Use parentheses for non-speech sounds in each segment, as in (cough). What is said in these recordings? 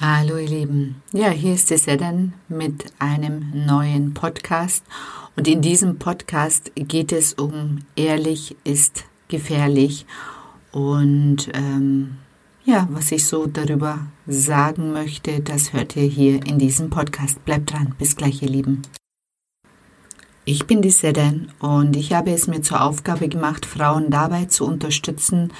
Hallo ihr Lieben. Ja, hier ist die Sedan mit einem neuen Podcast und in diesem Podcast geht es um ehrlich ist gefährlich und ähm, ja, was ich so darüber sagen möchte, das hört ihr hier in diesem Podcast. Bleibt dran. Bis gleich ihr Lieben. Ich bin die Sedan und ich habe es mir zur Aufgabe gemacht, Frauen dabei zu unterstützen,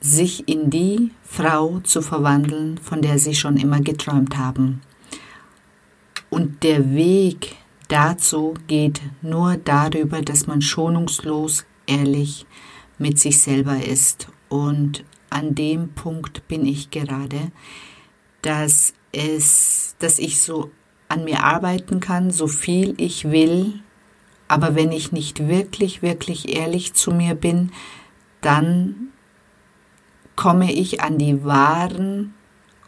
sich in die Frau zu verwandeln, von der sie schon immer geträumt haben. Und der Weg dazu geht nur darüber, dass man schonungslos ehrlich mit sich selber ist. Und an dem Punkt bin ich gerade, dass es, dass ich so an mir arbeiten kann, so viel ich will, aber wenn ich nicht wirklich, wirklich ehrlich zu mir bin, dann komme ich an die wahren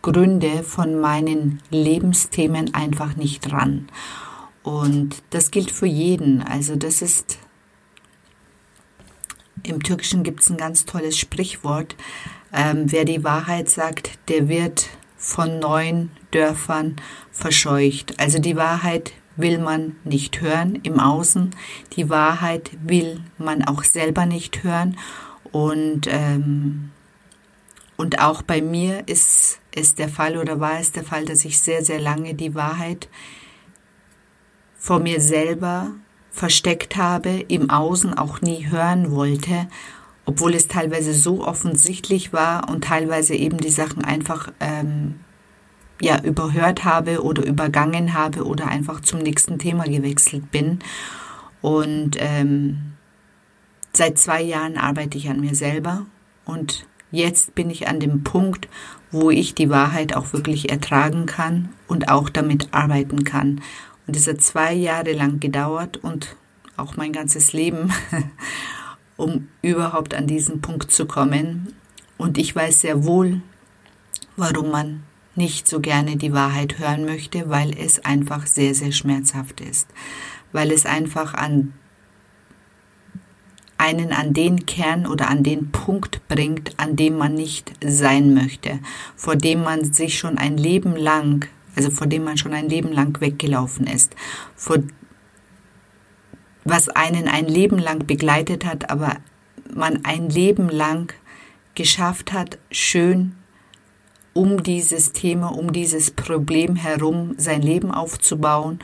Gründe von meinen Lebensthemen einfach nicht ran. Und das gilt für jeden. Also das ist, im Türkischen gibt es ein ganz tolles Sprichwort. Ähm, wer die Wahrheit sagt, der wird von neuen Dörfern verscheucht. Also die Wahrheit will man nicht hören im Außen. Die Wahrheit will man auch selber nicht hören. Und ähm, und auch bei mir ist es der Fall oder war es der Fall, dass ich sehr, sehr lange die Wahrheit vor mir selber versteckt habe, im Außen auch nie hören wollte, obwohl es teilweise so offensichtlich war und teilweise eben die Sachen einfach ähm, ja überhört habe oder übergangen habe oder einfach zum nächsten Thema gewechselt bin. Und ähm, seit zwei Jahren arbeite ich an mir selber und Jetzt bin ich an dem Punkt, wo ich die Wahrheit auch wirklich ertragen kann und auch damit arbeiten kann. Und es hat zwei Jahre lang gedauert und auch mein ganzes Leben, (laughs) um überhaupt an diesen Punkt zu kommen. Und ich weiß sehr wohl, warum man nicht so gerne die Wahrheit hören möchte, weil es einfach sehr, sehr schmerzhaft ist. Weil es einfach an einen an den Kern oder an den Punkt bringt, an dem man nicht sein möchte, vor dem man sich schon ein Leben lang, also vor dem man schon ein Leben lang weggelaufen ist, vor was einen ein Leben lang begleitet hat, aber man ein Leben lang geschafft hat, schön um dieses Thema, um dieses Problem herum sein Leben aufzubauen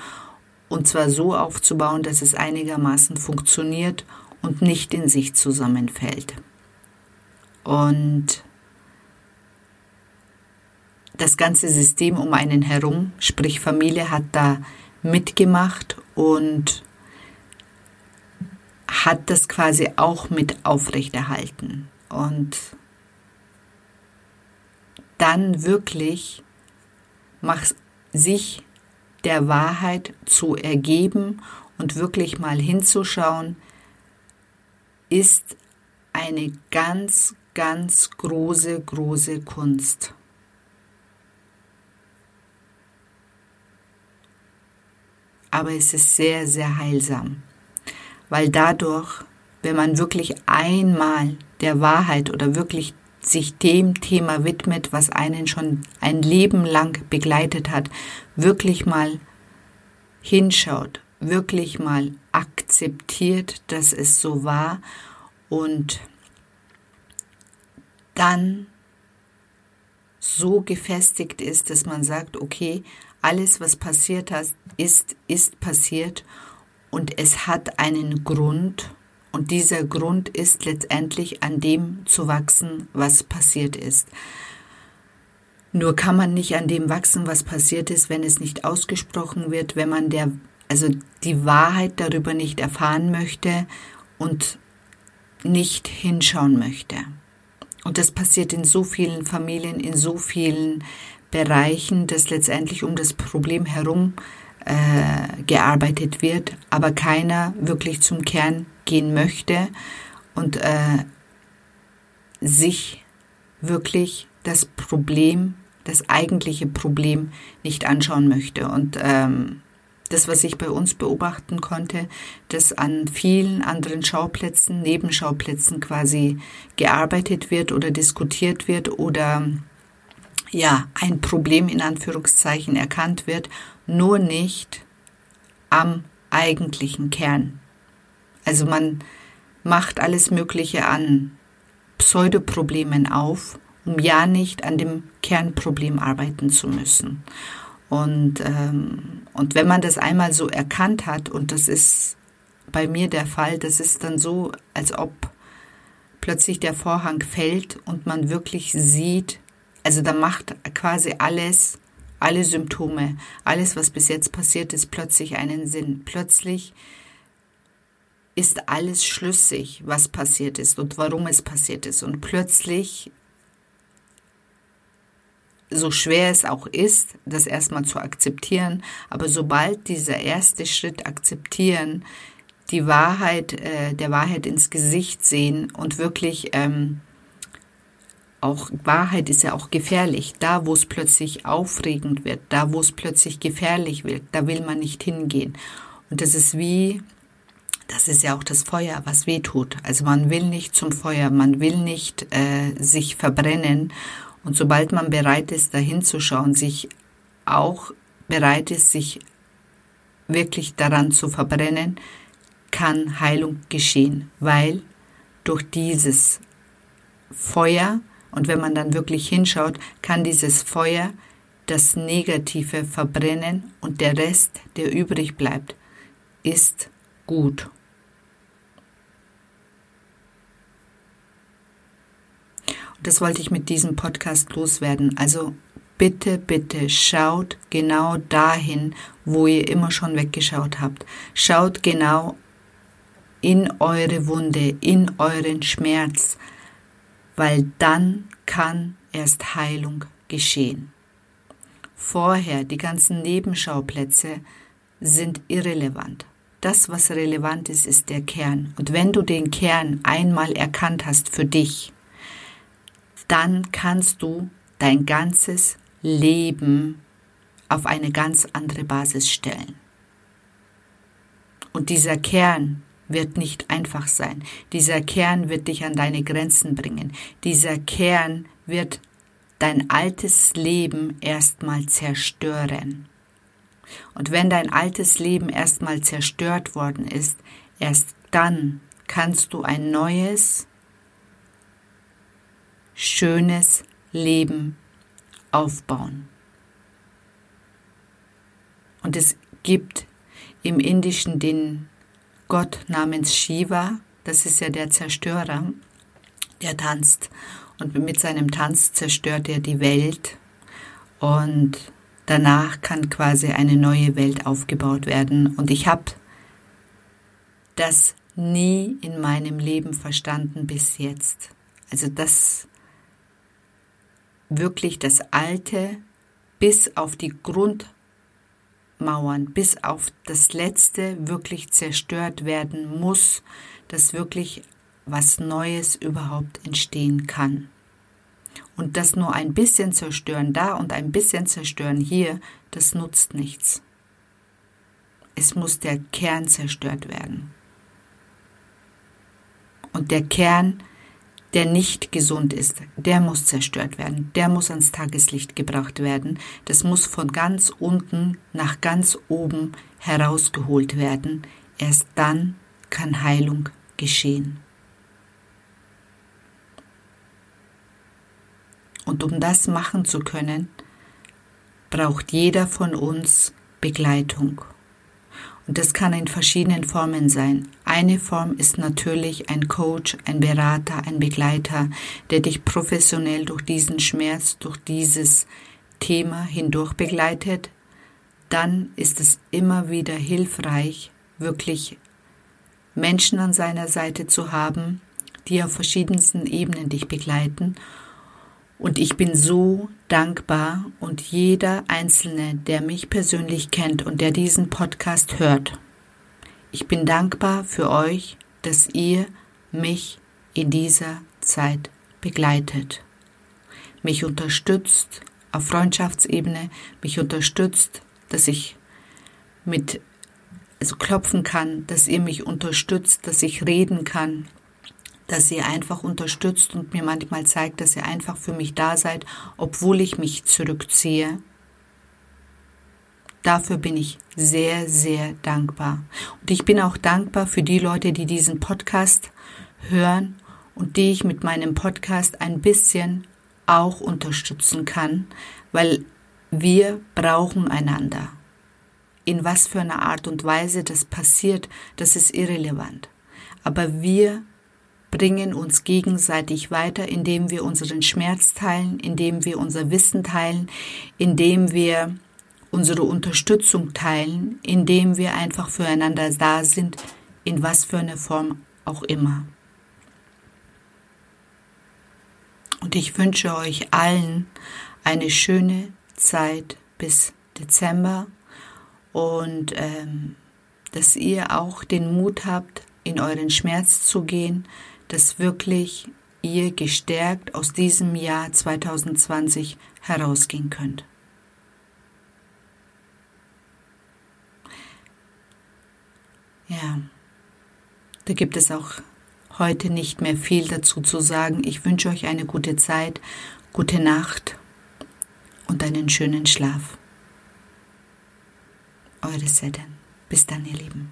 und zwar so aufzubauen, dass es einigermaßen funktioniert und nicht in sich zusammenfällt. Und das ganze System um einen herum, sprich Familie, hat da mitgemacht und hat das quasi auch mit aufrechterhalten. Und dann wirklich macht sich der Wahrheit zu ergeben und wirklich mal hinzuschauen, ist eine ganz, ganz große, große Kunst. Aber es ist sehr, sehr heilsam, weil dadurch, wenn man wirklich einmal der Wahrheit oder wirklich sich dem Thema widmet, was einen schon ein Leben lang begleitet hat, wirklich mal hinschaut, wirklich mal akzeptiert, dass es so war und dann so gefestigt ist, dass man sagt, okay, alles, was passiert ist, ist passiert und es hat einen Grund und dieser Grund ist letztendlich an dem zu wachsen, was passiert ist. Nur kann man nicht an dem wachsen, was passiert ist, wenn es nicht ausgesprochen wird, wenn man der also die Wahrheit darüber nicht erfahren möchte und nicht hinschauen möchte. Und das passiert in so vielen Familien, in so vielen Bereichen, dass letztendlich um das Problem herum äh, gearbeitet wird, aber keiner wirklich zum Kern gehen möchte und äh, sich wirklich das Problem, das eigentliche Problem nicht anschauen möchte. Und ähm, das, was ich bei uns beobachten konnte, dass an vielen anderen Schauplätzen, Nebenschauplätzen quasi gearbeitet wird oder diskutiert wird oder ja, ein Problem in Anführungszeichen erkannt wird, nur nicht am eigentlichen Kern. Also man macht alles Mögliche an Pseudoproblemen auf, um ja nicht an dem Kernproblem arbeiten zu müssen. Und, ähm, und wenn man das einmal so erkannt hat, und das ist bei mir der Fall, das ist dann so, als ob plötzlich der Vorhang fällt und man wirklich sieht, also da macht quasi alles, alle Symptome, alles, was bis jetzt passiert ist, plötzlich einen Sinn. Plötzlich ist alles schlüssig, was passiert ist und warum es passiert ist. Und plötzlich, so schwer es auch ist, das erstmal zu akzeptieren, aber sobald dieser erste Schritt akzeptieren, die Wahrheit, äh, der Wahrheit ins Gesicht sehen und wirklich ähm, auch Wahrheit ist ja auch gefährlich. Da, wo es plötzlich aufregend wird, da, wo es plötzlich gefährlich wird, da will man nicht hingehen. Und das ist wie, das ist ja auch das Feuer, was weh tut. Also man will nicht zum Feuer, man will nicht äh, sich verbrennen. Und sobald man bereit ist, dahin zu schauen, sich auch bereit ist, sich wirklich daran zu verbrennen, kann Heilung geschehen, weil durch dieses Feuer und wenn man dann wirklich hinschaut, kann dieses Feuer das Negative verbrennen und der Rest, der übrig bleibt, ist gut. Und das wollte ich mit diesem Podcast loswerden. Also bitte, bitte schaut genau dahin, wo ihr immer schon weggeschaut habt. Schaut genau in eure Wunde, in euren Schmerz weil dann kann erst Heilung geschehen. Vorher, die ganzen Nebenschauplätze sind irrelevant. Das, was relevant ist, ist der Kern. Und wenn du den Kern einmal erkannt hast für dich, dann kannst du dein ganzes Leben auf eine ganz andere Basis stellen. Und dieser Kern wird nicht einfach sein. Dieser Kern wird dich an deine Grenzen bringen. Dieser Kern wird dein altes Leben erstmal zerstören. Und wenn dein altes Leben erstmal zerstört worden ist, erst dann kannst du ein neues, schönes Leben aufbauen. Und es gibt im Indischen den Gott namens Shiva, das ist ja der Zerstörer, der tanzt. Und mit seinem Tanz zerstört er die Welt. Und danach kann quasi eine neue Welt aufgebaut werden. Und ich habe das nie in meinem Leben verstanden bis jetzt. Also das wirklich das Alte bis auf die Grund Mauern bis auf das Letzte wirklich zerstört werden muss, dass wirklich was Neues überhaupt entstehen kann. Und das nur ein bisschen zerstören da und ein bisschen zerstören hier, das nutzt nichts. Es muss der Kern zerstört werden. Und der Kern der nicht gesund ist, der muss zerstört werden, der muss ans Tageslicht gebracht werden, das muss von ganz unten nach ganz oben herausgeholt werden, erst dann kann Heilung geschehen. Und um das machen zu können, braucht jeder von uns Begleitung. Und das kann in verschiedenen Formen sein. Eine Form ist natürlich ein Coach, ein Berater, ein Begleiter, der dich professionell durch diesen Schmerz, durch dieses Thema hindurch begleitet. Dann ist es immer wieder hilfreich, wirklich Menschen an seiner Seite zu haben, die auf verschiedensten Ebenen dich begleiten und ich bin so dankbar und jeder Einzelne, der mich persönlich kennt und der diesen Podcast hört, ich bin dankbar für euch, dass ihr mich in dieser Zeit begleitet, mich unterstützt auf Freundschaftsebene, mich unterstützt, dass ich mit also klopfen kann, dass ihr mich unterstützt, dass ich reden kann, dass ihr einfach unterstützt und mir manchmal zeigt, dass ihr einfach für mich da seid, obwohl ich mich zurückziehe. Dafür bin ich sehr, sehr dankbar. Und ich bin auch dankbar für die Leute, die diesen Podcast hören und die ich mit meinem Podcast ein bisschen auch unterstützen kann, weil wir brauchen einander. In was für einer Art und Weise das passiert, das ist irrelevant. Aber wir bringen uns gegenseitig weiter, indem wir unseren Schmerz teilen, indem wir unser Wissen teilen, indem wir unsere Unterstützung teilen, indem wir einfach füreinander da sind, in was für einer Form auch immer. Und ich wünsche euch allen eine schöne Zeit bis Dezember und ähm, dass ihr auch den Mut habt, in euren Schmerz zu gehen, dass wirklich ihr gestärkt aus diesem Jahr 2020 herausgehen könnt. Ja, da gibt es auch heute nicht mehr viel dazu zu sagen. Ich wünsche euch eine gute Zeit, gute Nacht und einen schönen Schlaf. Eure Sedan. Bis dann, ihr Lieben.